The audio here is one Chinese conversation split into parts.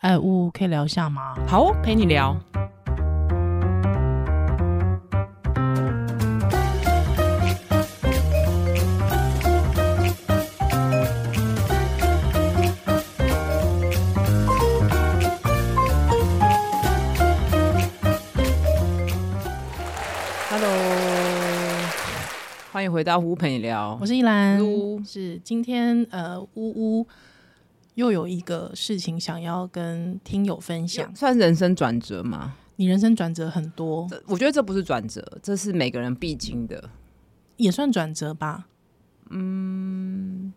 哎，呜可以聊一下吗？好哦，陪你聊。Hello，欢迎回到乌陪你聊。我是依兰，乌是今天呃乌乌。又有一个事情想要跟听友分享，算人生转折吗？你人生转折很多，我觉得这不是转折，这是每个人必经的，也算转折吧。嗯，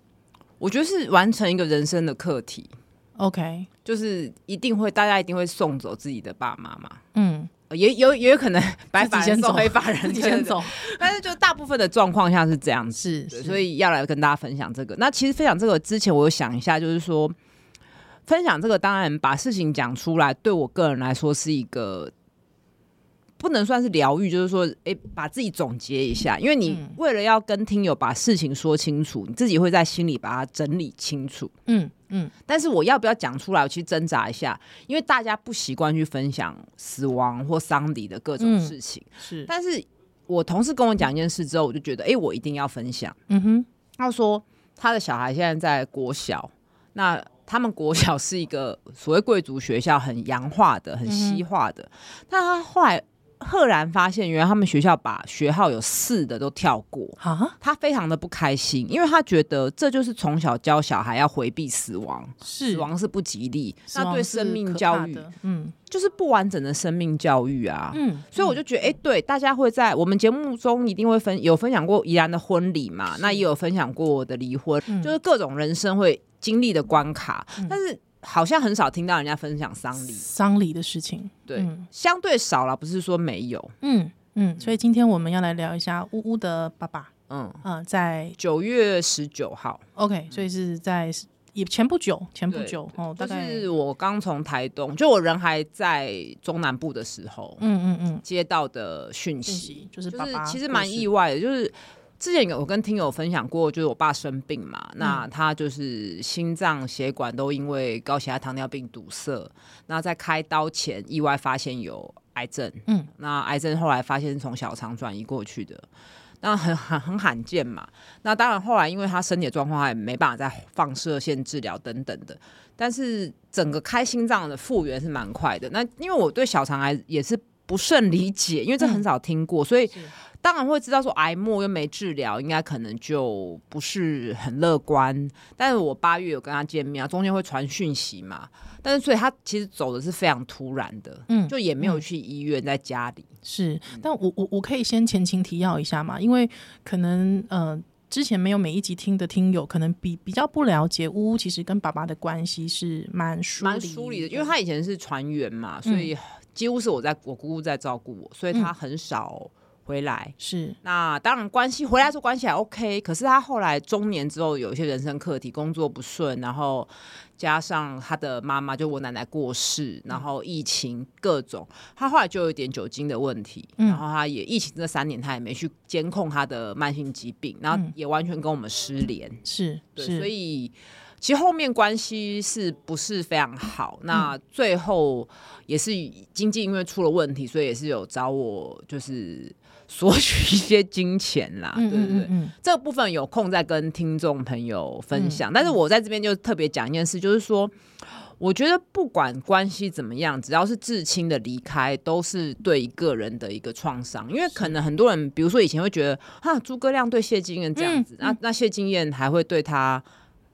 我觉得是完成一个人生的课题。OK，就是一定会，大家一定会送走自己的爸妈嘛。嗯。也有也有可能 白发人送黑发人 先走，但是就大部分的状况下是这样子，是，所以要来跟大家分享这个。那其实分享这个之前，我有想一下，就是说分享这个，当然把事情讲出来，对我个人来说是一个。不能算是疗愈，就是说，哎、欸，把自己总结一下，因为你为了要跟听友把事情说清楚，你自己会在心里把它整理清楚。嗯嗯。但是我要不要讲出来？我去挣扎一下，因为大家不习惯去分享死亡或丧礼的各种事情。嗯、是。但是我同事跟我讲一件事之后，我就觉得，哎、欸，我一定要分享。嗯哼。他说他的小孩现在在国小，那他们国小是一个所谓贵族学校，很洋化的、很西化的。但他后来。赫然发现，原来他们学校把学号有四的都跳过。啊！他非常的不开心，因为他觉得这就是从小教小孩要回避死亡，死亡是不吉利，那对生命教育，嗯，就是不完整的生命教育啊，嗯，所以我就觉得，哎、欸，对，大家会在我们节目中一定会分有分享过怡然的婚礼嘛，那也有分享过我的离婚，就是各种人生会经历的关卡，嗯、但是。好像很少听到人家分享丧礼。丧礼的事情，对，嗯、相对少了，不是说没有，嗯嗯，所以今天我们要来聊一下乌乌的爸爸，嗯。嗯、呃，在九月十九号，OK，所以是在也前不久，前不久哦，大概是我刚从台东，就我人还在中南部的时候，嗯嗯嗯，接到的讯息，就是爸爸就是其实蛮意外的，就是。之前有我跟听友分享过，就是我爸生病嘛，嗯、那他就是心脏血管都因为高血压、糖尿病堵塞，那在开刀前意外发现有癌症，嗯，那癌症后来发现是从小肠转移过去的，那很很很罕见嘛。那当然后来因为他身体的状况，他也没办法再放射线治疗等等的，但是整个开心脏的复原是蛮快的。那因为我对小肠癌也是不甚理解，因为这很少听过，嗯、所以。当然会知道说癌末又没治疗，应该可能就不是很乐观。但是我八月有跟他见面啊，中间会传讯息嘛。但是所以他其实走的是非常突然的，嗯，就也没有去医院，在家里。是，但我我我可以先前情提要一下嘛，因为可能呃之前没有每一集听的听友，可能比比较不了解呜呜其实跟爸爸的关系是蛮蛮疏离的，因为他以前是船员嘛，所以几乎是我在我姑姑在照顾我，所以她很少。回来。是，那当然关系回来说关系还 OK，可是他后来中年之后有一些人生课题，工作不顺，然后加上他的妈妈就我奶奶过世，然后疫情各种，他后来就有一点酒精的问题，然后他也疫情这三年他也没去监控他的慢性疾病，然后也完全跟我们失联，是，对，所以其实后面关系是不是非常好？那最后也是经济因为出了问题，所以也是有找我就是。索取一些金钱啦，对对对，这个部分有空再跟听众朋友分享。嗯、但是我在这边就特别讲一件事，就是说，我觉得不管关系怎么样，只要是至亲的离开，都是对一个人的一个创伤。因为可能很多人，比如说以前会觉得，哈，诸葛亮对谢金燕这样子，那、那谢金燕还会对他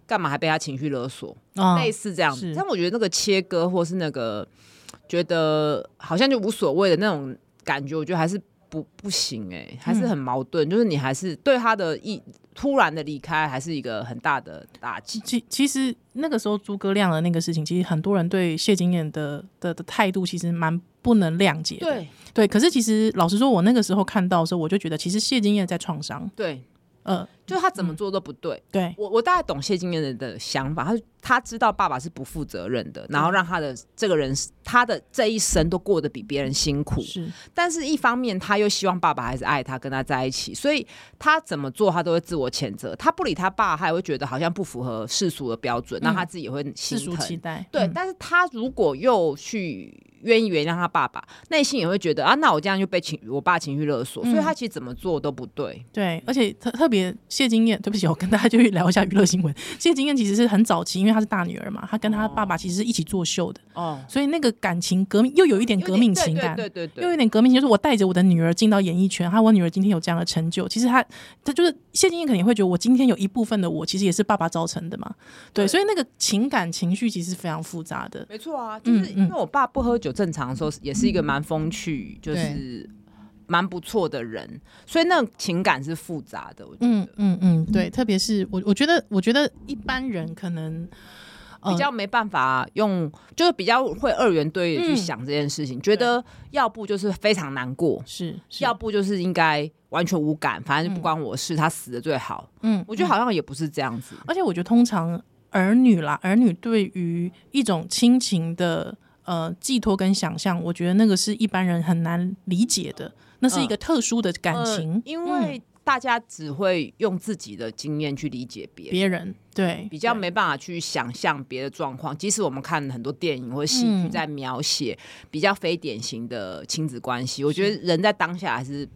干嘛？还被他情绪勒索，哦、类似这样子。但我觉得那个切割，或是那个觉得好像就无所谓的那种感觉，我觉得还是。不不行哎、欸，还是很矛盾。嗯、就是你还是对他的一突然的离开，还是一个很大的打击。其其实那个时候诸葛亮的那个事情，其实很多人对谢金燕的的的态度其实蛮不能谅解的。对对，可是其实老实说，我那个时候看到的时候，我就觉得其实谢金燕在创伤。对，嗯，就是他怎么做都不对。对我，我大概懂谢金燕的的想法，他他知道爸爸是不负责任的，然后让他的这个人，他的这一生都过得比别人辛苦。是，但是一方面他又希望爸爸还是爱他，跟他在一起，所以他怎么做他都会自我谴责。他不理他爸，他也会觉得好像不符合世俗的标准，那、嗯、他自己也会心疼。世俗期待。对、嗯，但是他如果又去。愿意原谅他爸爸，内心也会觉得啊，那我这样就被情我爸情绪勒索、嗯，所以他其实怎么做都不对。对，而且特特别谢金燕，对不起，我跟大家就聊一下娱乐新闻。谢金燕其实是很早期，因为她是大女儿嘛，她跟她爸爸其实是一起作秀的哦，所以那个感情革命又有一点革命情感，对对对，对，又有一点革命，就是我带着我的女儿进到演艺圈，还有我女儿今天有这样的成就，其实她她就是谢金燕肯定会觉得我今天有一部分的我，其实也是爸爸造成的嘛。对，对所以那个情感情绪其实是非常复杂的。没错啊，就是因为我爸不喝酒，正常的时候。也是一个蛮风趣，就是蛮不错的人，所以那情感是复杂的。我觉得，嗯嗯嗯，对，特别是我，我觉得，我觉得一般人可能、呃、比较没办法用，就是比较会二元对立去想这件事情，嗯、觉得要不就是非常难过，是，是要不就是应该完全无感，反正就不关我事，嗯、他死的最好。嗯，我觉得好像也不是这样子，而且我觉得通常儿女啦，儿女对于一种亲情的。呃，寄托跟想象，我觉得那个是一般人很难理解的，那是一个特殊的感情，因为大家只会用自己的经验去理解别别人，对，比较没办法去想象别的状况。即使我们看很多电影或戏剧，在描写比较非典型的亲子关系，我觉得人在当下还是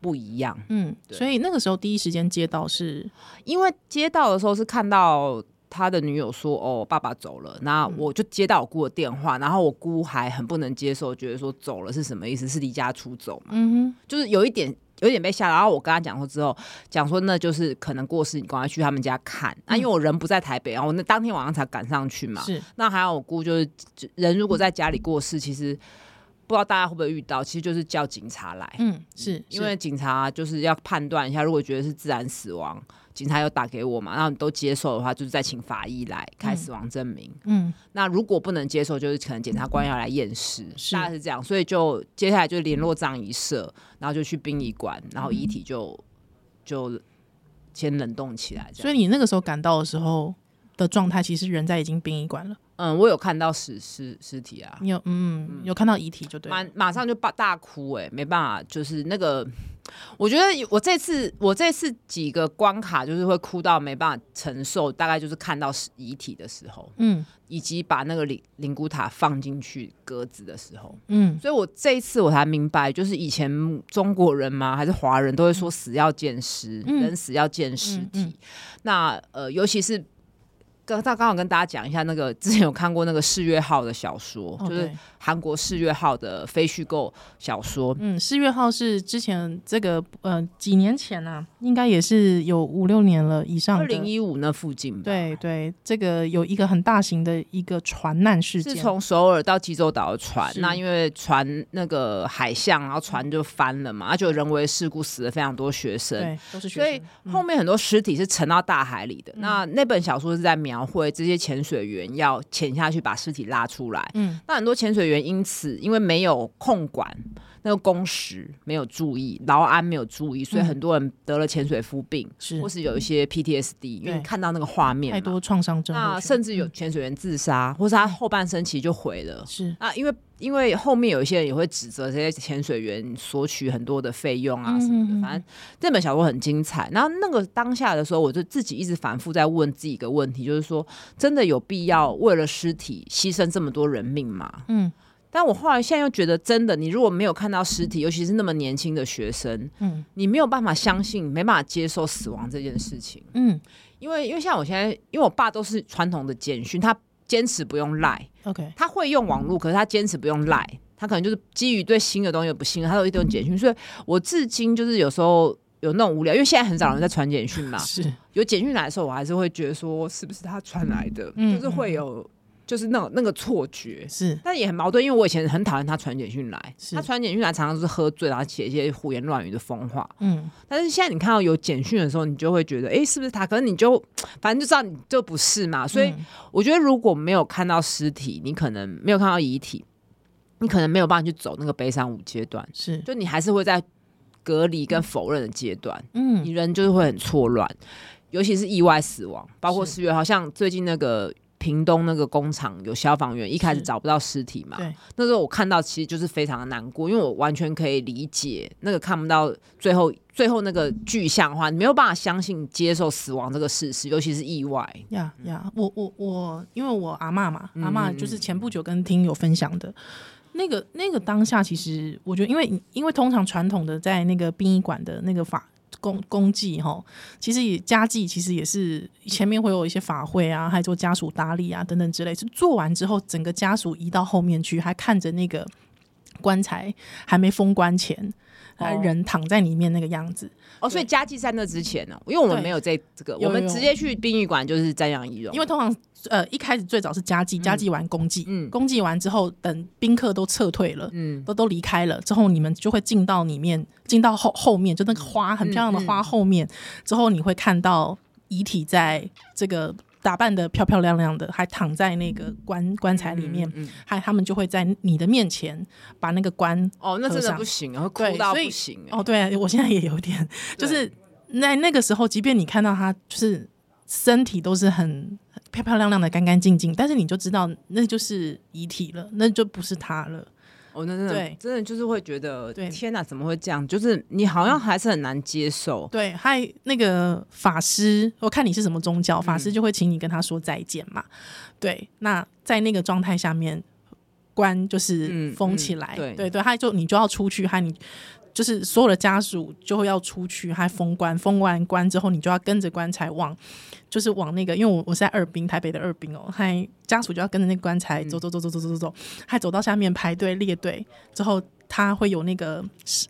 不一样。嗯，所以那个时候第一时间接到是，因为接到的时候是看到。他的女友说：“哦，爸爸走了。”那我就接到我姑的电话，然后我姑还很不能接受，觉得说走了是什么意思？是离家出走嘛？嗯哼，就是有一点，有一点被吓。然后我跟他讲说之后，讲说那就是可能过世，你赶快去他们家看。那、因为我人不在台北，然后我那当天晚上才赶上去嘛。是。那还有我姑就是人如果在家里过世，其实不知道大家会不会遇到，其实就是叫警察来。嗯，是因为警察就是要判断一下，如果觉得是自然死亡。警察有打给我嘛？然后你都接受的话，就是再请法医来开死亡证明。嗯，那如果不能接受，就是可能检察官要来验尸，大概是这样。所以就接下来就联络葬仪社，然后就去殡仪馆，然后遗体就就先冷冻起来。所以你那个时候赶到的时候的状态，其实人在已经殡仪馆了。嗯，我有看到尸尸尸体啊，你有嗯，嗯有看到遗体就对，马马上就大大哭哎、欸，没办法，就是那个，我觉得我这次我这次几个关卡就是会哭到没办法承受，大概就是看到遗体的时候，嗯，以及把那个灵灵骨塔放进去鸽子的时候，嗯，所以我这一次我才明白，就是以前中国人嘛，还是华人都会说死要见尸、嗯，人死要见尸体，嗯嗯嗯、那呃，尤其是。刚刚刚好跟大家讲一下，那个之前有看过那个四月号的小说.就是韩国四月号的非虚构小说。嗯，四月号是之前这个呃几年前啊，应该也是有五六年了以上。二零一五那附近吧。对对，这个有一个很大型的一个船难事件，是从首尔到济州岛的船。那因为船那个海象，然后船就翻了嘛，而且人为事故死了非常多学生，对，都是学生。所以后面很多尸体是沉到大海里的。嗯、那那本小说是在描绘这些潜水员要潜下去把尸体拉出来，嗯，那很多潜水员因此因为没有控管那个工时，没有注意劳安，没有注意，所以很多人得了潜水夫病，是、嗯、或是有一些 PTSD，因为看到那个画面太多创伤症，那甚至有潜水员自杀、嗯，或是他后半生其实就毁了，是啊，因为。因为后面有一些人也会指责这些潜水员索取很多的费用啊什么的，反正这本小说很精彩。然后那个当下的时候，我就自己一直反复在问自己一个问题，就是说，真的有必要为了尸体牺牲这么多人命吗？嗯，但我后来现在又觉得，真的，你如果没有看到尸体，尤其是那么年轻的学生，嗯，你没有办法相信，没办法接受死亡这件事情。嗯，因为因为像我现在，因为我爸都是传统的简讯，他。坚持不用赖，OK，他会用网络，可是他坚持不用赖，他可能就是基于对新的东西不信任，他都一种简讯，所以我至今就是有时候有那种无聊，因为现在很少人在传简讯嘛，是有简讯来的时候，我还是会觉得说是不是他传来的，嗯，就是会有。就是那种那个错觉是，但也很矛盾，因为我以前很讨厌他传简讯来，他传简讯来常常是喝醉，然后写一些胡言乱语的疯话。嗯，但是现在你看到有简讯的时候，你就会觉得，哎、欸，是不是他？可能你就反正就知道你就不是嘛。所以我觉得如果没有看到尸体，你可能没有看到遗体，你可能没有办法去走那个悲伤五阶段。是，就你还是会在隔离跟否认的阶段，嗯你人就是会很错乱，尤其是意外死亡，包括四月，好像最近那个屏东那个工厂有消防员一开始找不到尸体嘛，对，那时候我看到其实就是非常的难过，因为我完全可以理解那个看不到最后最后那个具象化，你没有办法相信接受死亡这个事实，尤其是意外。呀呀，我我我，因为我阿嬷嘛，嗯阿嬷就是前不久跟听友分享的。那个那个当下，其实我觉得，因为因为通常传统的在那个殡仪馆的那个法公公祭哈，其实也家祭其实也是前面会有一些法会啊，还做家属搭理啊等等之类。是做完之后，整个家属移到后面去，还看着那个棺材还没封棺前，哦。人躺在里面那个样子。哦，所以家祭在那之前呢、因为我们没有这这个，我们直接去殡仪馆就是瞻仰遗容，因为通常呃一开始最早是家祭，家祭完公祭，嗯。公祭完之后，等宾客都撤退了，嗯。都都离开了之后，你们就会进到里面，进到后后面，就那个花很漂亮的花后面，之后你会看到遗体在这个打扮的漂漂亮亮的，还躺在那个棺棺材里面，嗯嗯还他们就会在你的面前把那个棺哦，那真的不行啊，哭到不行、欸。哦，对我现在也有点，就是在那个时候，即便你看到他就是身体都是很漂漂亮亮的、干干净净，但是你就知道那就是遗体了，那就不是他了。哦，那真的对真的就是会觉得，对天哪，怎么会这样？就是你好像还是很难接受。对，还那个法师，我看你是什么宗教，法师就会请你跟他说再见嘛。对，那在那个状态下面，关就是嗯封起来，嗯对对对，他就你就要出去，还你就是所有的家属就会要出去，还封关，封完关之后，你就要跟着棺材往，就是往那个，因为我我是在二兵，台北的二兵哦，还家属就要跟着那个棺材走走走走走走走走，还走到下面排队列队之后。他会有那个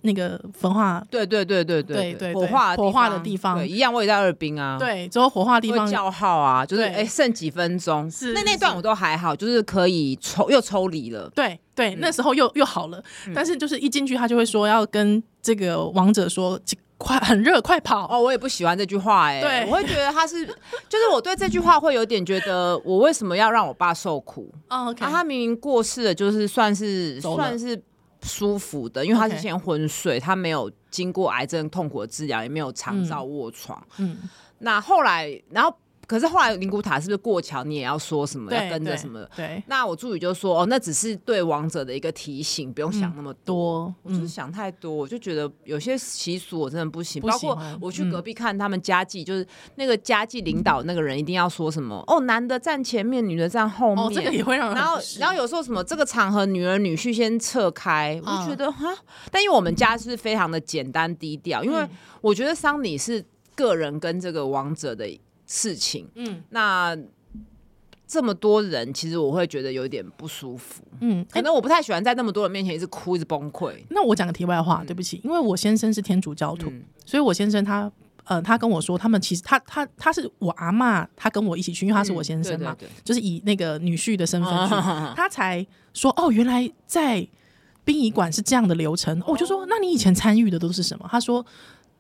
那个焚化，对对对对对对火化火化的地方。对，一样我也在二兵啊。对，之后火化地方叫号啊，就是对。哎，剩几分钟，是是那那段我都还好，就是可以抽又抽离了。对对，嗯。那时候又又好了，但是就是一进去，他就会说要跟这个王者说，快很热，快跑！哦，我也不喜欢这句话哎、对。我会觉得他是，就是我对这句话会有点觉得，我为什么要让我爸受苦？哦他明明过世了，就是算是算是舒服的，因为他是 OK 先昏睡，他没有经过癌症痛苦的治疗，也没有长照卧床。嗯，那后来，然后可是后来灵骨塔是不是过桥？你也要说什么？要跟着什么的？对，那我助理就说：“哦，那只是对王者的一个提醒，不用想那么多。多，我就是嗯，想太多，我就觉得有些习俗我真的不行。包括我去隔壁看他们家祭，就是那个家祭领导那个人一定要说什么哦，男的站前面，女的站后面。哦，这个也会让人然后然后有时候什么这个场合女儿女婿先撤开，我嗯就觉得哈，但因为我们家是非常的简单低调，因为嗯我觉得丧礼是个人跟这个王者的事情，嗯那这么多人，其实我会觉得有点不舒服，嗯，哎，可能我不太喜欢在那么多人面前一直哭一直崩溃。那我讲个题外话，对不起，因为我先生是天主教徒，嗯所以我先生他。呃，他跟我说，他们其实他他他是我阿妈，他跟我一起去，因为他是我先生嘛，嗯对对对就是以那个女婿的身份去，啊他才说哦，原来在殡仪馆是这样的流程。哦我就说，那你以前参与的都是什么？他说，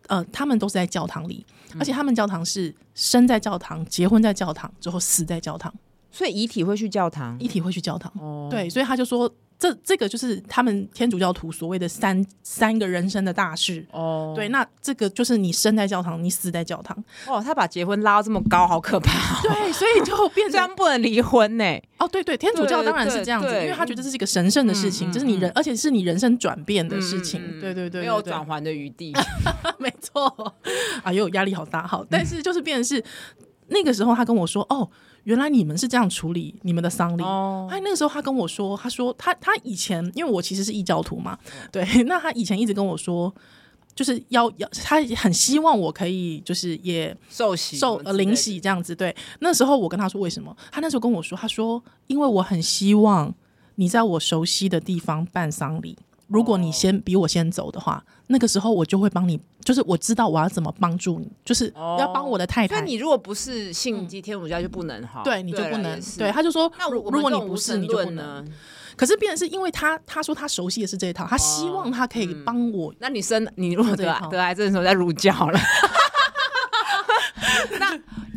呃，他们都是在教堂里，而且他们教堂是生在教堂，结婚在教堂，最后死在教堂，所以遗体会去教堂？遗体会去教堂。哦，对，所以他就说，这这个就是他们天主教徒所谓的三三个人生的大事。哦，对，那这个就是你生在教堂，你死在教堂。哦，他把结婚拉到这么高，好可怕、哦！对，所以就变成这样不能离婚呢。哦，对对，天主教对当然是这样子，因为他觉得这是一个神圣的事情，嗯这是你人，而且是你人生转变的事情。对对对，没有对转圜的余地。没错，哎呦，压力好大，好，但是就是变成是那个时候，他跟我说，哦，原来你们是这样处理你们的丧礼。哦，哎，那个时候他跟我说，他说他他以前，因为我其实是异教徒嘛，对，那他以前一直跟我说，就是要要，他很希望我可以就是也受洗受呃灵洗这样子。对，那时候我跟他说为什么，他那时候跟我说，他说因为我很希望你在我熟悉的地方办丧礼。如果你先比我先走的话，那个时候我就会帮你，就是我知道我要怎么帮助你，就是要帮我的太太。所以你如果不是信基天主教就不能哈，对，你就不能。对，他就说，那如如果你不是，你就不能。可是，变成是因为他他说他熟悉的是这一套，他希望他可以帮我。那你生你如果得得癌症的时候再入教了。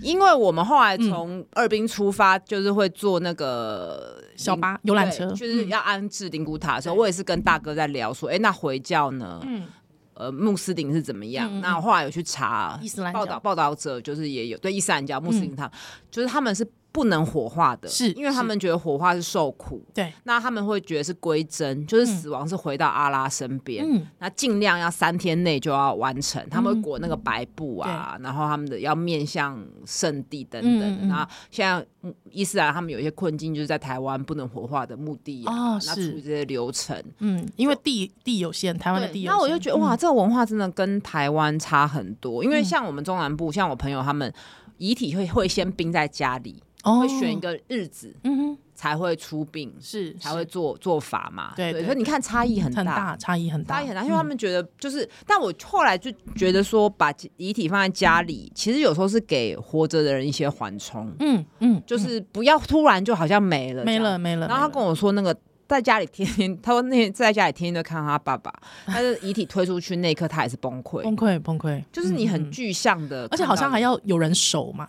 那因为我们后来从二兵出发，就是会坐那个小巴游览车，就是要安置灵骨塔的时候，我也是跟大哥在聊说，哎，那回教呢？嗯，呃穆斯林是怎么样。嗯、那我后来有去查伊斯兰报道，报道者就是也有对伊斯兰教穆斯林他、嗯、就是他们是。不能火化的，是因为他们觉得火化是受苦，对，那他们会觉得是归真，就是死亡是回到阿拉身边，嗯，那尽量要三天内就要完成，他们会裹那个白布啊，嗯、然后他们的要面向圣地等等，嗯嗯、然后现在伊斯兰他们有一些困境，就是在台湾不能火化的墓地啊，哦、那处理这些流程，嗯，因为地地有限，台湾的地有限，那我就觉得哇，这个文化真的跟台湾差很多，因为像我们中南部，像我朋友他们遗体会会先冰在家里。会选一个日子，嗯哼，才会出殡，是才会做做法嘛，对对。所以你看差异很大，差异很大，差异很大，因为他们觉得就是，但我后来就觉得说，把遗体放在家里，其实有时候是给活着的人一些缓冲，嗯嗯，就是不要突然就好像没了，没了没了。然后他跟我说，那个在家里天天，他说那天在家里天天都看到他爸爸，但是遗体推出去那一刻，他也是崩溃，崩溃崩溃，就是你很具象的，而且好像还要有人守嘛。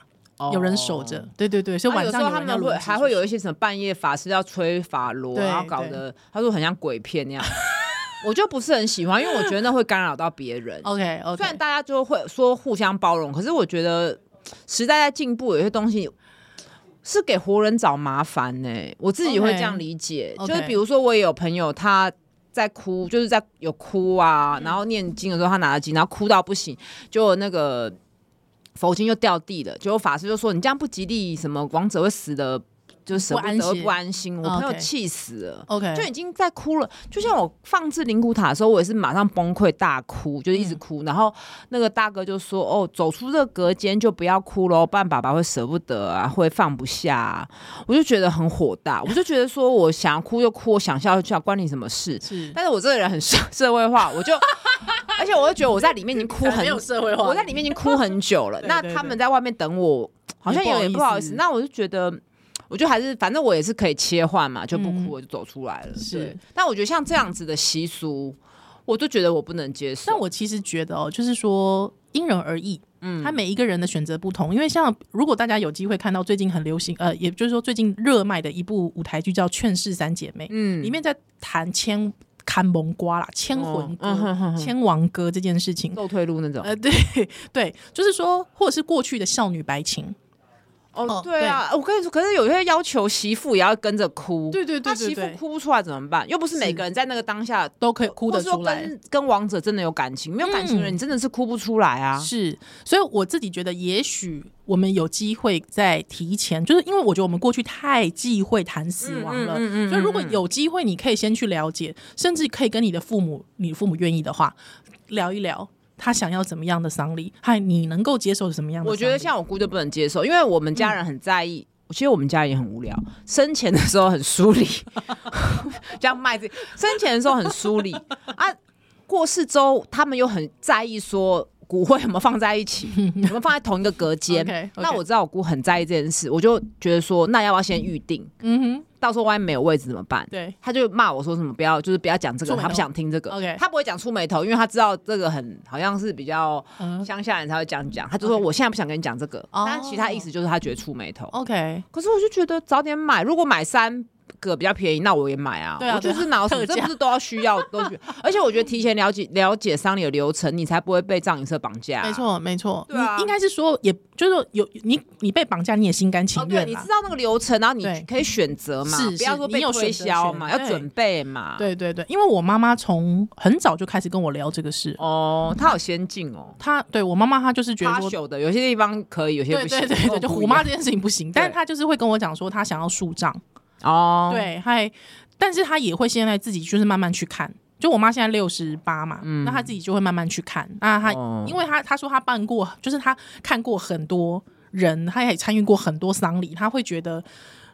有人守着，对对对，所以晚上有他们会还会有一些什么半夜法师要吹法螺，然后搞得他说很像鬼片那样，我就不是很喜欢，因为我觉得那会干扰到别人。OK OK，虽然大家就会说互相包容，可是我觉得时代在进步，有些东西是给活人找麻烦呢。我自己会这样理解，就是比如说我也有朋友他在哭，就是在有哭啊，然后念经的时候他拿着经，然后哭到不行，就那个。佛经又掉地了，结果法师就说：“你这样不吉利，什么王者会死的，就是舍不得不安心。”我朋友气死了，OK，就已经在哭了。就像我放置灵骨塔的时候，我也是马上崩溃大哭，就是一直哭。然后那个大哥就说：“哦，走出这个隔间就不要哭喽，不然爸爸会舍不得啊，会放不下啊。”我就觉得很火大，我就觉得说我想要哭就哭，我想笑就笑，关你什么事？是，但是我这个人很社社会化，我就。而且我就觉得我在里面已经哭很，没有社会化，我在里面已经哭很久了。那他们在外面等我，好像有点不好意思。那我就觉得，我就还是反正我也是可以切换嘛，就不哭我就走出来了。是，但我觉得像这样子的习俗，我就觉得我不能接受。但我其实觉得哦，就是说因人而异，嗯，他每一个人的选择不同。因为像如果大家有机会看到最近很流行，呃，也就是说最近热卖的一部舞台剧叫《劝世三姐妹》，嗯，里面在谈千。看蒙瓜啦，千魂歌、牵亡歌这件事情，倒退路那种。呃，对对，就是说，或者是过去的少女白情。哦，对啊，我跟你说，可是有些要求媳妇也要跟着哭，对对对，媳妇哭不出来怎么办？又不是每个人在那个当下都可以哭得出来。跟跟王者真的有感情，没有感情的人，你真的是哭不出来啊。是，所以我自己觉得，也许我们有机会再提前，就是因为我觉得我们过去太忌讳谈死亡了，所以如果有机会，你可以先去了解，甚至可以跟你的父母，你父母愿意的话，聊一聊。他想要怎么样的丧礼？还你能够接受什么样的？我觉得像我姑就不能接受，因为我们家人很在意。其实我们家也很无聊，生前的时候很疏离，这样卖自己生前的时候很疏离啊。过世之后，他们又很在意说骨灰有没有放在一起，有没有放在同一个隔间。okay, okay. 那我知道我姑很在意这件事，我就觉得说，那要不要先预定？嗯哼。到时候万一没有位置怎么办？对，他就骂我说什么不要，就是不要讲这个，他不想听这个。OK，他不会讲出眉头，因为他知道这个很好像是比较乡下人才会讲讲。他就说我现在不想跟你讲这个，但其他意思就是他觉得出眉头。OK，可是我就觉得早点买，如果买三个比较便宜，那我也买啊。对啊，我就是拿什么，这不是都要需要都需，而且我觉得提前了解了解丧礼的流程，你才不会被葬仪社绑架。没错，没错。对啊，应该是说，也就是说有你你被绑架，你也心甘情愿。你知道那个流程，然后你可以选择嘛，是不要说被推销嘛，要准备嘛。对对对，因为我妈妈从很早就开始跟我聊这个事。哦，她好先进哦。她对我妈妈，她就是觉得说，有些地方可以，有些不行。对对对，就虎妈这件事情不行，但是她就是会跟我讲说，她想要树葬。哦，对，还，但是他也会现在自己就是慢慢去看。就我妈现在六十八嘛，嗯、那她自己就会慢慢去看。那她，哦、因为她她说她办过，就是她看过很多人，她也参与过很多丧礼，她会觉得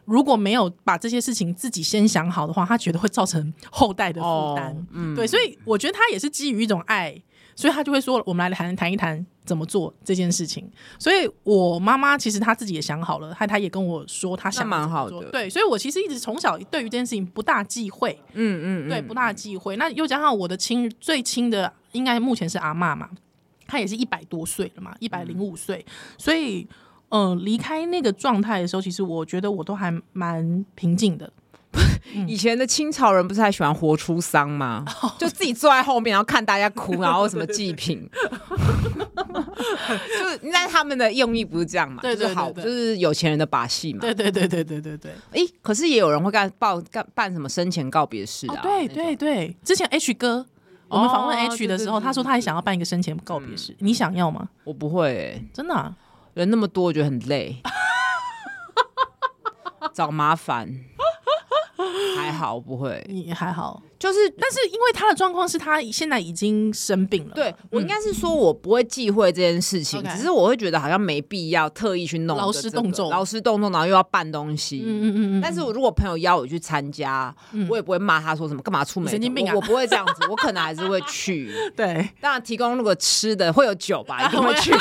如果没有把这些事情自己先想好的话，她觉得会造成后代的负担。哦嗯、对，所以我觉得她也是基于一种爱。所以她就会说：“我们来谈谈一谈怎么做这件事情。”所以，我妈妈其实她自己也想好了，她她也跟我说她想蛮好的。对，所以我其实一直从小对于这件事情不大忌讳。嗯嗯，对，不大忌讳。那又加上我的亲最亲的，应该目前是阿妈嘛，她也是一百多岁了嘛，一百零五岁。所以，嗯、呃，离开那个状态的时候，其实我觉得我都还蛮平静的。以前的清朝人不是还喜欢活出丧吗？就自己坐在后面，然后看大家哭，然后什么祭品。就是，那他们的用意不是这样嘛？对是好，就是有钱人的把戏嘛。对对对对对对对。哎、欸，可是也有人会干报干办什么生前告别式啊？哦、对对对，之前 H 哥，我们访问 H 的时候，哦、对对对对，他说他也想要办一个生前告别式，嗯、你想要吗？我不会、欸，真的、啊，人那么多，我觉得很累，找麻烦。还好不会，你还好，就是，但是因为他的状况是他现在已经生病了。对，我应该是说，我不会忌讳这件事情，只是我会觉得好像没必要特意去弄劳师动众，劳师动众，然后又要办东西。嗯嗯嗯。但是我如果朋友邀我去参加，我也不会骂他说什么干嘛出门，神经病啊！我不会这样子，我可能还是会去。对，当然提供那个吃的会有酒吧，一定会去。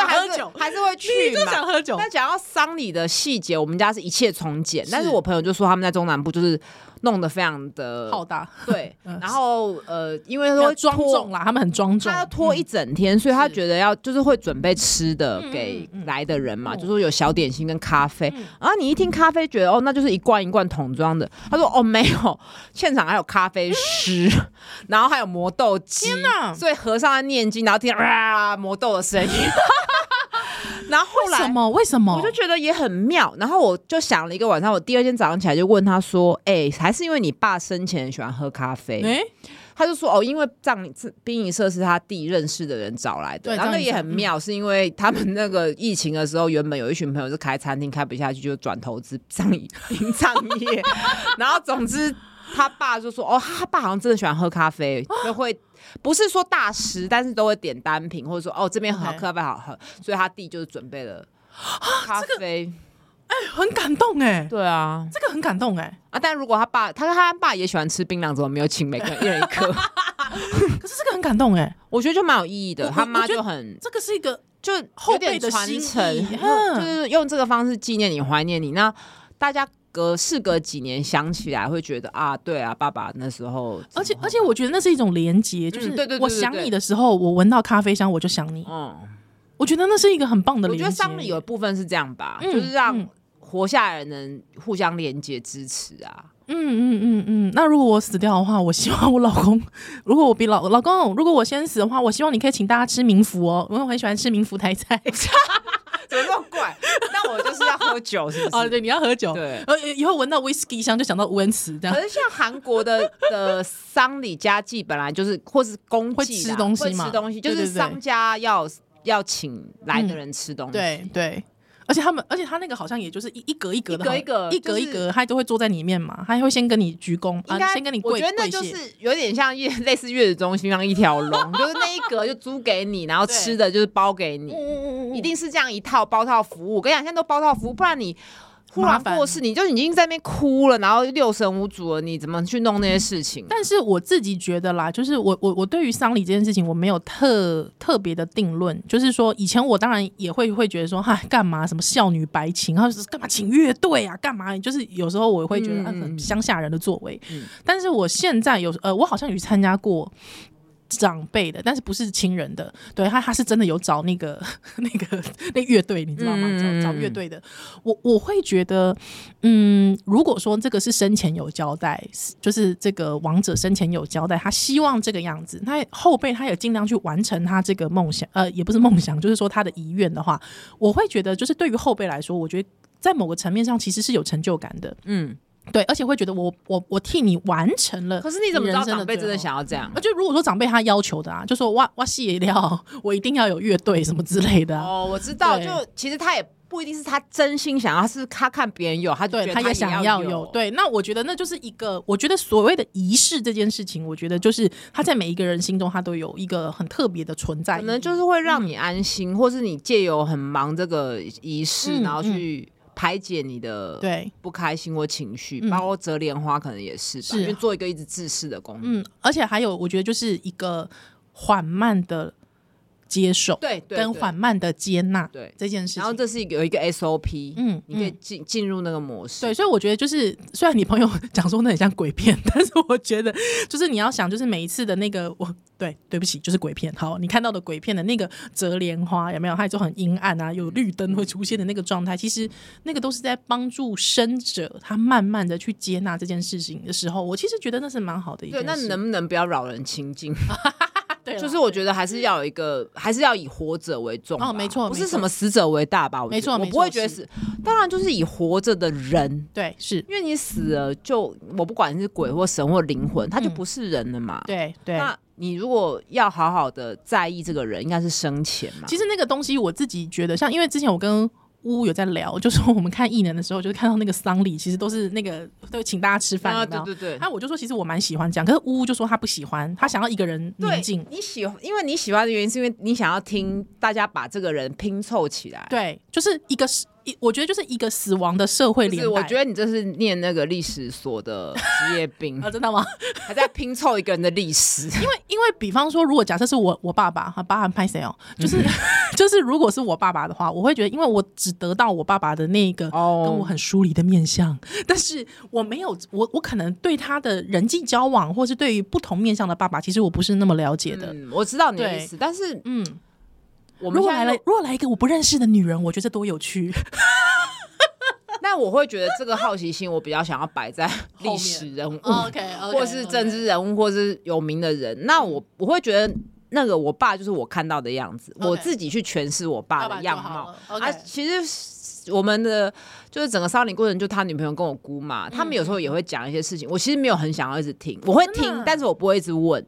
就还是还是会去就，想喝酒。但讲到丧礼的细节，我们家是一切从简。但是我朋友就说他们在中南部就是弄得非常的浩大，对。然后呃，因为说庄重啦，他们很庄重，他要拖一整天，所以他觉得要就是会准备吃的给来的人嘛，就说有小点心跟咖啡。然后你一听咖啡，觉得哦，那就是一罐一罐桶装的。他说哦，没有，现场还有咖啡师，然后还有磨豆机。天哪！所以和尚在念经，然后听啊磨豆的声音。然后后来为什么？为什么？我就觉得也很妙。然后我就想了一个晚上，我第二天早上起来就问他说：“哎、欸，还是因为你爸生前喜欢喝咖啡？”欸、他就说：“哦，因为葬礼殡仪社是他弟认识的人找来的。对”然后那也很妙，是因为他们那个疫情的时候，原本有一群朋友是开餐厅开不下去，就转投资葬礼 殡葬业。然后总之，他爸就说：“哦，他爸好像真的喜欢喝咖啡，就会。”不是说大师，但是都会点单品，或者说哦这边很好喝，咖啡好喝，所以他弟就是准备了咖啡，很感动哎，对啊，这个很感动哎啊！但如果他爸，他他爸也喜欢吃槟榔，怎么没有请每个人一人一颗？可是这个很感动哎，我觉得就蛮有意义的。他妈就很，这个是一个就后辈的传承，就是用这个方式纪念你，怀念你。那大家。隔事隔几年想起来会觉得啊，对啊，爸爸那时候，而且而且我觉得那是一种连接，就是对对，我想你的时候，我闻到咖啡香，我就想你。嗯，我觉得那是一个很棒的。我觉得丧礼有一部分是这样吧，就是让活下来的人互相连接支持啊。嗯嗯嗯嗯。那如果我死掉的话，我希望我老公，如果我比老老公，如果我先死的话，我希望你可以请大家吃冥福哦，因为我很喜欢吃冥福台菜。怎么那么怪？那我就是要喝酒，是不是？哦，对，你要喝酒。对，呃，以后闻到 whisky 香就想到吴恩慈这样。可是像韩国的 的丧礼家祭本来就是，或是公祭会吃东西嘛？吃东西就是商家要要请来的人吃东西。对对。而且他们，而且他那个好像也就是一一格一格的，一格一格一格，他都会坐在里面嘛，他还会先跟你鞠躬，应该先跟你跪。我觉得那就是有点像月 类似月子中心，像一条龙，就是那一格就租给你，然后吃的就是包给你，一定是这样一套包套服务。我跟你讲，现在都包套服务，不然你。突然过世，你就已经在那边哭了，然后六神无主了，你怎么去弄那些事情？但是我自己觉得啦，就是我我我对于丧礼这件事情，我没有特特别的定论。就是说，以前我当然也会会觉得说，哈，干嘛什么孝女白请，然后是干嘛请乐队啊，干嘛？就是有时候我会觉得，嗯，乡下人的作为。嗯，但是我现在有呃，我好像有参加过。长辈的，但是不是亲人的，对他他是真的有找那个 那个那乐队，你知道吗？嗯、找找乐队的，我我会觉得，嗯，如果说这个是生前有交代，就是这个王者生前有交代，他希望这个样子，那后辈他也尽量去完成他这个梦想，呃，也不是梦想，就是说他的遗愿的话，我会觉得，就是对于后辈来说，我觉得在某个层面上其实是有成就感的，嗯。对，而且会觉得我我我替你完成了。可是你怎么知道长辈真的想要这样？而且如果说长辈他要求的啊，就说哇哇谢料，我一定要有乐队什么之类的、啊。哦，我知道，就其实他也不一定是他真心想要，是他看别人有，他对他，他也想要有。对，那我觉得那就是一个，我觉得所谓的仪式这件事情，我觉得就是他在每一个人心中，他都有一个很特别的存在，可能就是会让你安心，嗯、或是你借由很忙这个仪式，嗯、然后去。排解你的对。不开心或情绪，包括折莲花可能也是吧，是。因为做一个一直自视的工作。嗯，而且还有，我觉得就是一个缓慢的接受，对，对跟缓慢的接纳，对这件事情。然后这是有一个 SOP，嗯，你可以进进入那个模式。对，所以我觉得就是，虽然你朋友讲说那很像鬼片，但是我觉得就是你要想，就是每一次的那个我，对，对不起，就是鬼片。好，你看到的鬼片的那个折莲花有没有？它就很阴暗啊，有绿灯会出现的那个状态，其实那个都是在帮助生者他慢慢的去接纳这件事情的时候，我其实觉得那是蛮好的一件事。对，那能不能不要扰人清静？对，就是我觉得还是要有一个，还是要以活着为重。哦，没错，不是什么死者为大吧？没错，我不会觉得死。当然，就是以活着的人，对，是因为你死了，就我不管是鬼或神或灵魂，他就不是人了嘛。对对。那你如果要好好的在意这个人，应该是生前嘛。其实那个东西，我自己觉得，像因为之前我跟。乌有在聊，就说我们看异能的时候，就是看到那个丧礼，其实都是那个都请大家吃饭，对对对。那我就说，其实我蛮喜欢这样，可是乌乌就说他不喜欢，他想要一个人宁静。你喜欢，因为你喜欢的原因是因为你想要听大家把这个人拼凑起来。对，就是一个一，我觉得就是一个死亡的社会连带。我觉得你这是念那个历史所的职业病 啊，真的吗？还在拼凑一个人的历史？因为因为比方说，如果假设是我我爸爸，哈爸爸拍谁哦？就是、嗯、就是如果是我爸爸的话，我会觉得，因为我只得到我爸爸的那个跟我很疏离的面相，oh. 但是我没有我我可能对他的人际交往，或是对于不同面向的爸爸，其实我不是那么了解的。嗯、我知道你的意思，但是嗯。我们如果来了，如果来一个我不认识的女人，我觉得这多有趣。那我会觉得这个好奇心，我比较想要摆在 历史人物，OK，或是政治人物，或是有名的人。那我我会觉得那个我爸就是我看到的样子，我自己去诠释我爸的样貌。啊，其实我们的就是整个丧礼过程，就他女朋友跟我姑嘛，他们有时候也会讲一些事情。我其实没有很想要一直听，我会听，但是我不会一直问。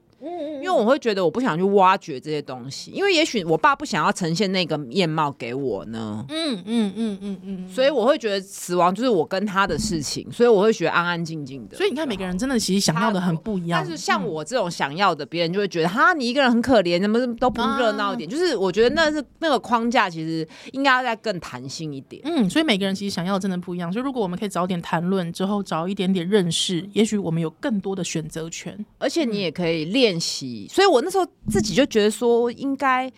因为我会觉得我不想去挖掘这些东西，因为也许我爸不想要呈现那个面貌给我呢。嗯嗯嗯嗯嗯，所以我会觉得死亡就是我跟他的事情，所以我会觉得安安静静的。所以你看，每个人真的其实想要的很不一样。但是像我这种想要的，别人就会觉得哈，你一个人很可怜，怎么都不热闹一点。就是我觉得那是那个框架，其实应该要再更弹性一点。嗯，所以每个人其实想要的真的不一样。所以如果我们可以早点谈论，之后早一点点认识，也许我们有更多的选择权，而且你也可以练习。所以。我那时候自己就觉得说，应该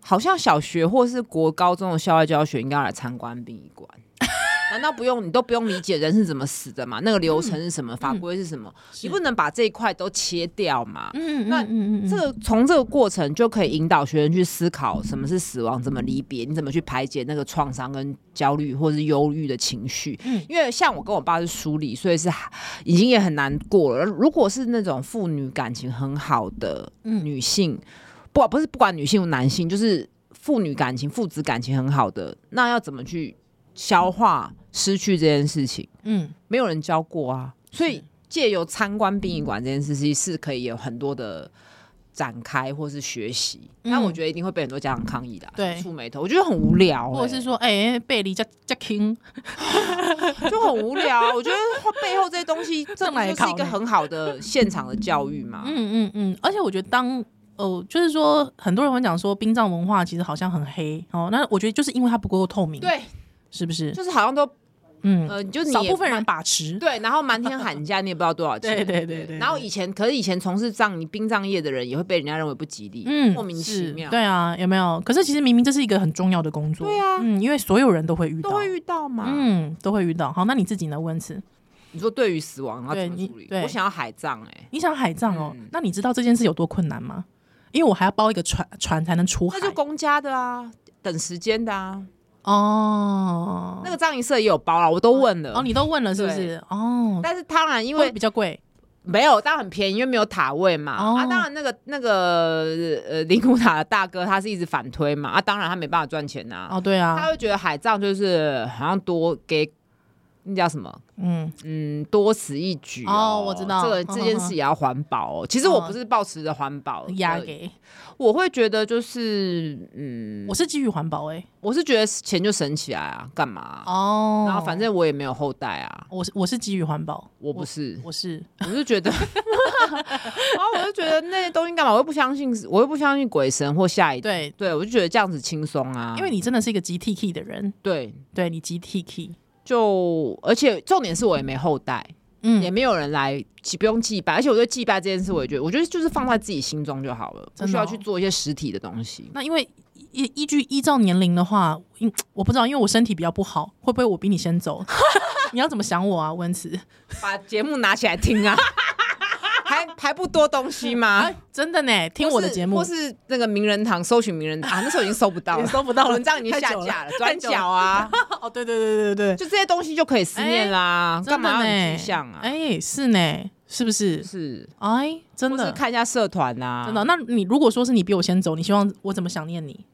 好像小学或是国高中的校外教学应该来参观殡仪馆。难道不用？你都不用理解人是怎么死的嘛？那个流程是什么？嗯、法规是什么？你不能把这一块都切掉嘛？嗯，那这个从这个过程就可以引导学生去思考什么是死亡，怎么离别，你怎么去排解那个创伤跟焦虑或是忧郁的情绪？嗯，因为像我跟我爸是疏离，所以是已经也很难过了。如果是那种父女感情很好的女性，嗯、不不是不管女性男性，就是父女感情、父子感情很好的，那要怎么去？消化失去这件事情，嗯，没有人教过啊，所以借由参观殡仪馆这件事情是可以有很多的展开或是学习，但、嗯、我觉得一定会被很多家长抗议的，对，触眉头，我觉得很无聊、欸，或者是说，哎、欸，背离加加听，就很无聊。我觉得背后这些东西，这来是一个很好的现场的教育嘛，嗯嗯嗯，而且我觉得当哦，就是说很多人会讲说殡葬文化其实好像很黑哦，那我觉得就是因为它不够透明，对。是不是？就是好像都，嗯，呃，就是少部分人把持，对，然后瞒天喊价，你也不知道多少钱，对对对对。然后以前，可是以前从事葬仪殡葬业的人，也会被人家认为不吉利，嗯，莫名其妙，对啊，有没有？可是其实明明这是一个很重要的工作，对啊，嗯，因为所有人都会遇到，都会遇到嘛，嗯，都会遇到。好，那你自己呢？温慈，你说对于死亡要怎么处理？我想要海葬，哎，你想要海葬哦？那你知道这件事有多困难吗？因为我还要包一个船，船才能出海，那就公家的啊，等时间的啊。哦，那个藏银社也有包啊，我都问了。哦，你都问了是不是？哦，但是当然因为比较贵，没有，当然很便宜，因为没有塔位嘛。啊，当然那个那个呃灵骨塔的大哥他是一直反推嘛。啊，当然他没办法赚钱呐。哦，对啊，他会觉得海葬就是好像多给。那叫什么？嗯。嗯，多此一举哦，我知道。这个这件事也要环保哦。其实我不是抱持着环保压给，我会觉得就是嗯，我是基于环保哎，我是觉得钱就省起来啊，干嘛？哦？然后反正我也没有后代啊，我是我是基于环保，我不是，我是。我是觉得，然后我就觉得那些东西干嘛？我又不相信，我又不相信鬼神或下一代，对，我就觉得这样子轻松啊，因为你真的是一个集 T K 的人，对，对你集 T K。就而且重点是我也没后代，嗯，也没有人来，不用祭拜。而且我觉得祭拜这件事，我也觉得，我觉得就是放在自己心中就好了，不需要去做一些实体的东西。那因为依依据依照年龄的话，因我不知道，因为我身体比较不好，会不会我比你先走？你要怎么想我啊，温慈？把节目拿起来听啊！还还不多东西吗？啊、真的呢，听我的节目，或是那个名人堂搜寻名人堂 啊，那时候已经搜不到了，搜不到了，文章已经下架了，转角啊，哦，对对对对对，就这些东西就可以思念啦，干、欸、嘛要具象啊？哎、欸，是呢，是不是？是，哎，真的，看一下社团呐、啊，真的。那你如果说是你比我先走，你希望我怎么想念你？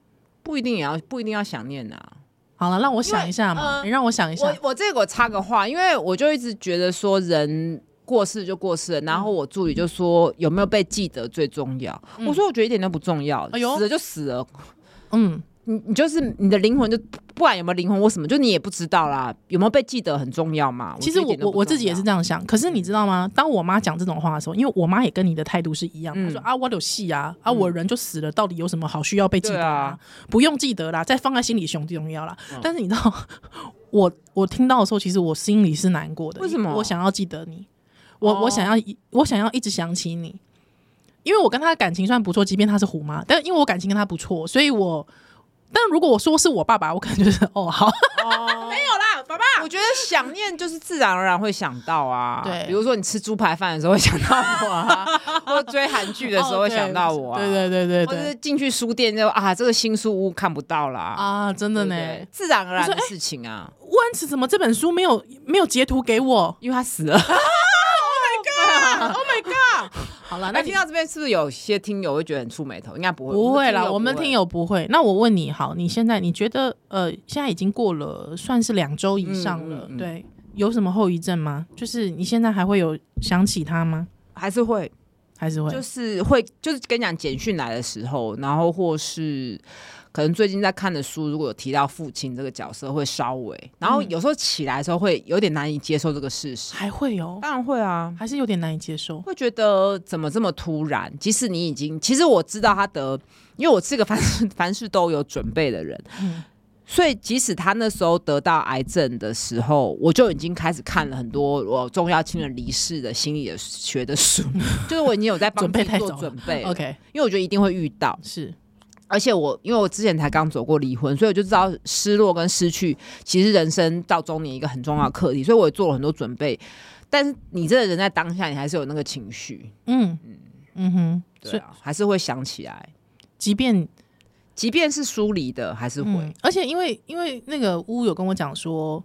不一定也要，不一定要想念呐、啊。好了，让我想一下嘛，呃、你让我想一下。我我这个我插个话，因为我就一直觉得说人。过世就过世了，然后我助理就说有没有被记得最重要。嗯、我说我觉得一点都不重要，哎、死了就死了。嗯，你你就是你的灵魂就不管有没有灵魂或什么，就你也不知道啦。有没有被记得很重要嘛？其实我我我自己也是这样想。可是你知道吗？当我妈讲这种话的时候，因为我妈也跟你的态度是一样，她、嗯、说啊，我有戏啊，啊，我人就死了，到底有什么好需要被记得啊？啊不用记得啦，再放在心里胸重要啦。嗯、但是你知道，我我听到的时候，其实我心里是难过的。为什么？我想要记得你。我我想要一，我想要一直想起你，因为我跟他的感情算不错，即便他是虎妈，但因为我感情跟他不错，所以我，但如果我说是我爸爸，我可能就是哦好，哦。没有啦，爸爸。我觉得想念就是自然而然会想到啊，对，比如说你吃猪排饭的时候会想到我啊，或追韩剧的时候会想到我啊，对对对对对，或者是进去书店就啊这个新书屋看不到啦啊，真的呢，自然而然的事情啊。温慈怎么这本书没有没有截图给我？因为他死了。Oh my god！好了，那听到这边是不是有些听友会觉得很触眉头？应该不会，不会啦。我们听友不会。那我问你，好，你现在你觉得呃，现在已经过了算是两周以上了，嗯嗯嗯、对，有什么后遗症吗？就是你现在还会有想起他吗？还是会，还是会，就是会，就是跟你讲简讯来的时候，然后或是。可能最近在看的书，如果有提到父亲这个角色，会稍微，然后有时候起来的时候会有点难以接受这个事实，还会有，当然会啊，还是有点难以接受，会觉得怎么这么突然？即使你已经，其实我知道他得，因为我是个凡事 凡事都有准备的人，嗯，所以即使他那时候得到癌症的时候，我就已经开始看了很多我重要亲人离世的心理学的书，就是我已经有在帮自己做准备，OK，因为我觉得一定会遇到，是。而且我因为我之前才刚走过离婚，所以我就知道失落跟失去其实人生到中年一个很重要的课题，所以我也做了很多准备。但是你这个人在当下，你还是有那个情绪，嗯嗯嗯哼，对啊，还是会想起来，即便即便是疏离的，还是会。嗯、而且因为因为那个乌有跟我讲说，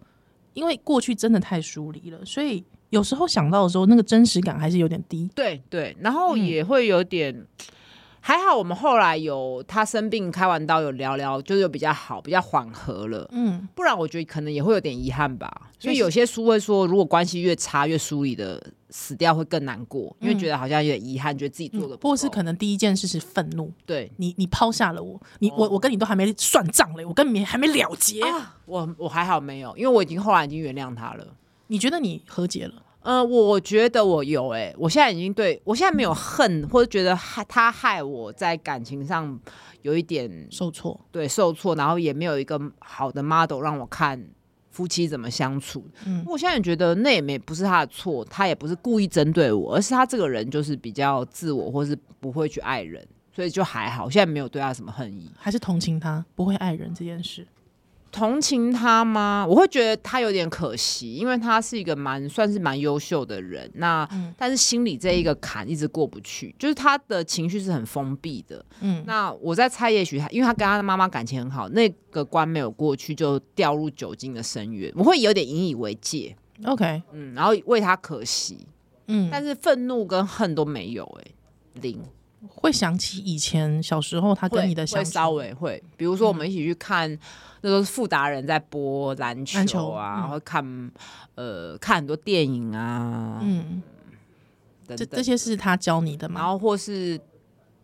因为过去真的太疏离了，所以有时候想到的时候，那个真实感还是有点低。对对，然后也会有点。嗯还好，我们后来有他生病开完刀，有聊聊，就是有比较好，比较缓和了。嗯，不然我觉得可能也会有点遗憾吧。所以有些书会说，如果关系越差，越疏离的死掉会更难过，因为觉得好像有点遗憾，觉得自己做的不。或是可能第一件事是愤怒，对你，你抛下了我，你我我跟你都还没算账嘞，我跟你还没了结。啊、我我还好没有，因为我已经后来已经原谅他了。你觉得你和解了？呃，我觉得我有哎、欸，我现在已经对我现在没有恨，或者觉得害他害我在感情上有一点受挫，对，受挫，然后也没有一个好的 model 让我看夫妻怎么相处。嗯，我现在觉得那也没不是他的错，他也不是故意针对我，而是他这个人就是比较自我，或是不会去爱人，所以就还好，现在没有对他什么恨意，还是同情他不会爱人这件事。同情他吗？我会觉得他有点可惜，因为他是一个蛮算是蛮优秀的人。那、嗯、但是心里这一个坎一直过不去，就是他的情绪是很封闭的。嗯，那我在猜，也许他因为他跟他的妈妈感情很好，那个关没有过去，就掉入酒精的深渊。我会有点引以为戒。OK，嗯，然后为他可惜。嗯，但是愤怒跟恨都没有、欸，哎，零。会想起以前小时候他跟你的相处，稍微会，比如说我们一起去看。嗯那都是富达人在播篮球啊，会、嗯、看呃看很多电影啊，嗯，等等这这些是他教你的吗？然后或是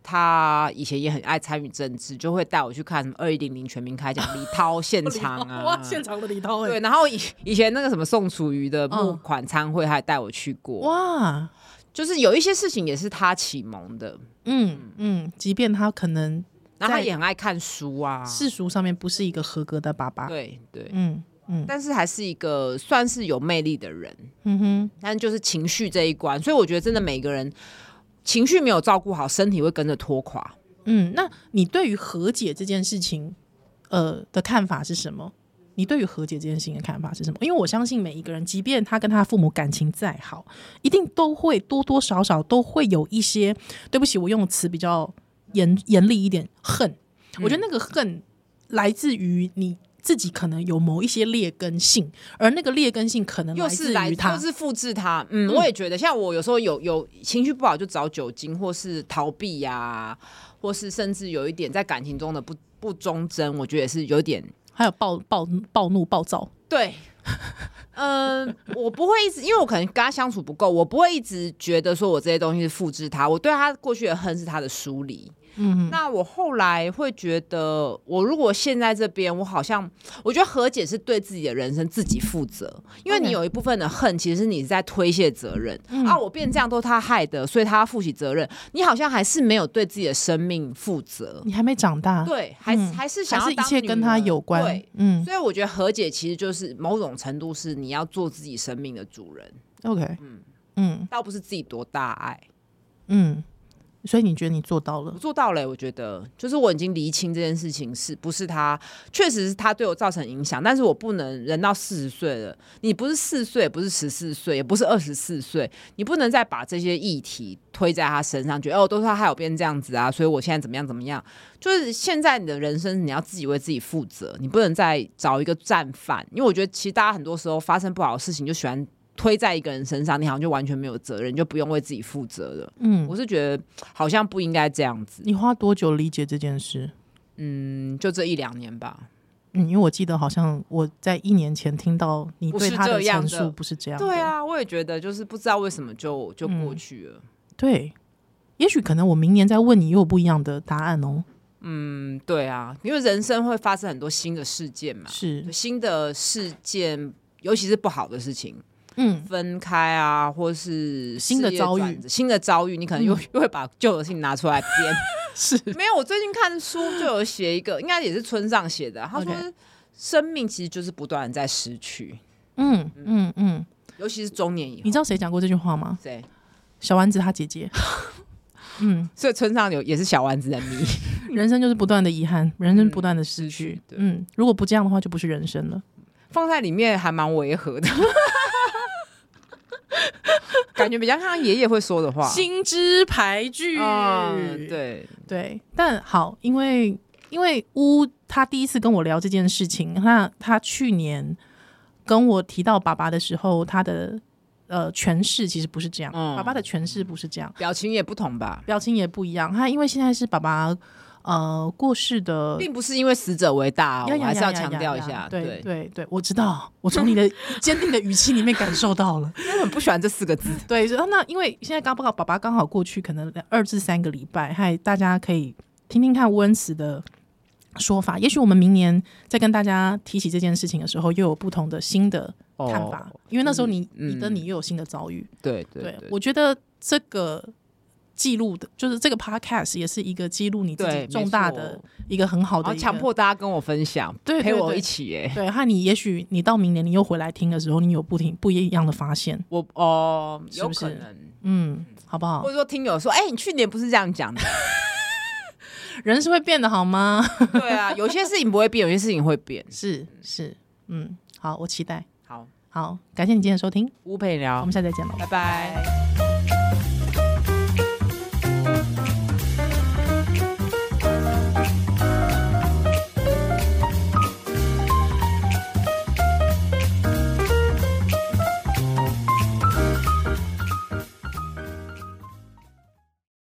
他以前也很爱参与政治，就会带我去看什么二一零零全民开讲李涛现 场啊，哇，现场的李涛、欸，对，然后以以前那个什么宋楚瑜的募款餐会，他还带我去过，哇，就是有一些事情也是他启蒙的，嗯嗯，即便他可能。然后他也很爱看书啊，世俗上面不是一个合格的爸爸。对对，嗯，嗯，但是还是一个算是有魅力的人，嗯哼，但就是情绪这一关，所以我觉得真的每个人情绪没有照顾好，身体会跟着拖垮。嗯，那你对于和解这件事情，呃的看法是什么？你对于和解这件事情的看法是什么？因为我相信每一个人，即便他跟他父母感情再好，一定都会多多少少都会有一些，对不起，我用的词比较严严厉一点，恨。嗯。我觉得那个恨来自于你自己可能有某一些劣根性，而那个劣根性可能来自于他，又是复制他。嗯，我也觉得，像我有时候有有情绪不好就找酒精，或是逃避呀、啊，或是甚至有一点在感情中的不不忠贞，我觉得也是有点。还有暴暴暴怒暴躁，对，嗯、呃，我不会一直，因为我可能跟他相处不够，我不会一直觉得说我这些东西是复制他，我对他过去的恨是他的疏离。嗯，那我后来会觉得，我如果现在这边，我好像我觉得和解是对自己的人生自己负责，因为你有一部分的恨，其实是你在推卸责任、嗯、啊。我变这样都是他害的，所以他要负起责任。你好像还是没有对自己的生命负责，你还没长大，对，还、嗯、还是想要当一切跟他有关。对，嗯，所以我觉得和解其实就是某种程度是你要做自己生命的主人。OK，嗯嗯，倒不是自己多大爱，嗯。所以你觉得你做到了？做到了、我觉得就是我已经厘清这件事情是不是他，确实是他对我造成影响，但是我不能人到四十岁了，你不是四岁，不是十四岁，也不是二十四岁，你不能再把这些议题推在他身上，觉得哦都是他害我变这样子啊，所以我现在怎么样怎么样，就是现在你的人生你要自己为自己负责，你不能再找一个战犯，因为我觉得其实大家很多时候发生不好的事情就喜欢。推在一个人身上，你好像就完全没有责任，就不用为自己负责了。嗯，我是觉得好像不应该这样子。你花多久理解这件事？嗯，就这一两年吧。嗯，因为我记得好像我在一年前听到你对他的陈述不是这样。对啊，我也觉得就是不知道为什么就就过去了。嗯，对，也许可能我明年再问你又有不一样的答案哦。嗯，对啊，因为人生会发生很多新的事件嘛，是新的事件，尤其是不好的事情。嗯，分开啊，或是新的遭遇，新的遭遇，你可能又、嗯、又会把旧的事情拿出来编。是，没有，我最近看书就有写一个，应该也是村上写的。他说，生命其实就是不断的在失去。嗯嗯嗯，尤其是中年以后，你知道谁讲过这句话吗？谁？小丸子他姐姐。嗯，所以村上有也是小丸子的迷。人生就是不断的遗憾，人生不断的失去。嗯，嗯，如果不这样的话，就不是人生了。放在里面还蛮违和的。感觉比较像爷爷会说的话，心之牌句，嗯、对对。但好，因为因为乌他第一次跟我聊这件事情，那他去年跟我提到爸爸的时候，他的呃诠释其实不是这样，嗯、爸爸的诠释不是这样，表情也不同吧，表情也不一样。他因为现在是爸爸。呃，过世的并不是因为死者为大，我还是要强调一下。对对对，我知道，我从你的 坚定的语气里面感受到了，因 为很不喜欢这四个字。对，那因为现在刚刚爸爸刚好过去，可能二至三个礼拜，嗨，大家可以听听看乌恩慈的说法。也许我们明年再跟大家提起这件事情的时候，又有不同的新的看法。哦、因为那时候你、嗯、你的你又有新的遭遇。对对，对，我觉得这个。记录的，就是这个 podcast 也是一个记录你自己重大的一个很好的，强迫大家跟我分享，对，陪我一起耶。对，和你也许你到明年你又回来听的时候，你有不停不一样的发现。我哦，有可能，嗯，好不好？或者说听友说，哎、欸，你去年不是这样讲的，人是会变的，好吗？对啊，有些事情不会变，有些事情会变，是是，嗯，好，我期待，好。好，感谢你今天的收听，乌佩聊，我们下次再见了，拜拜。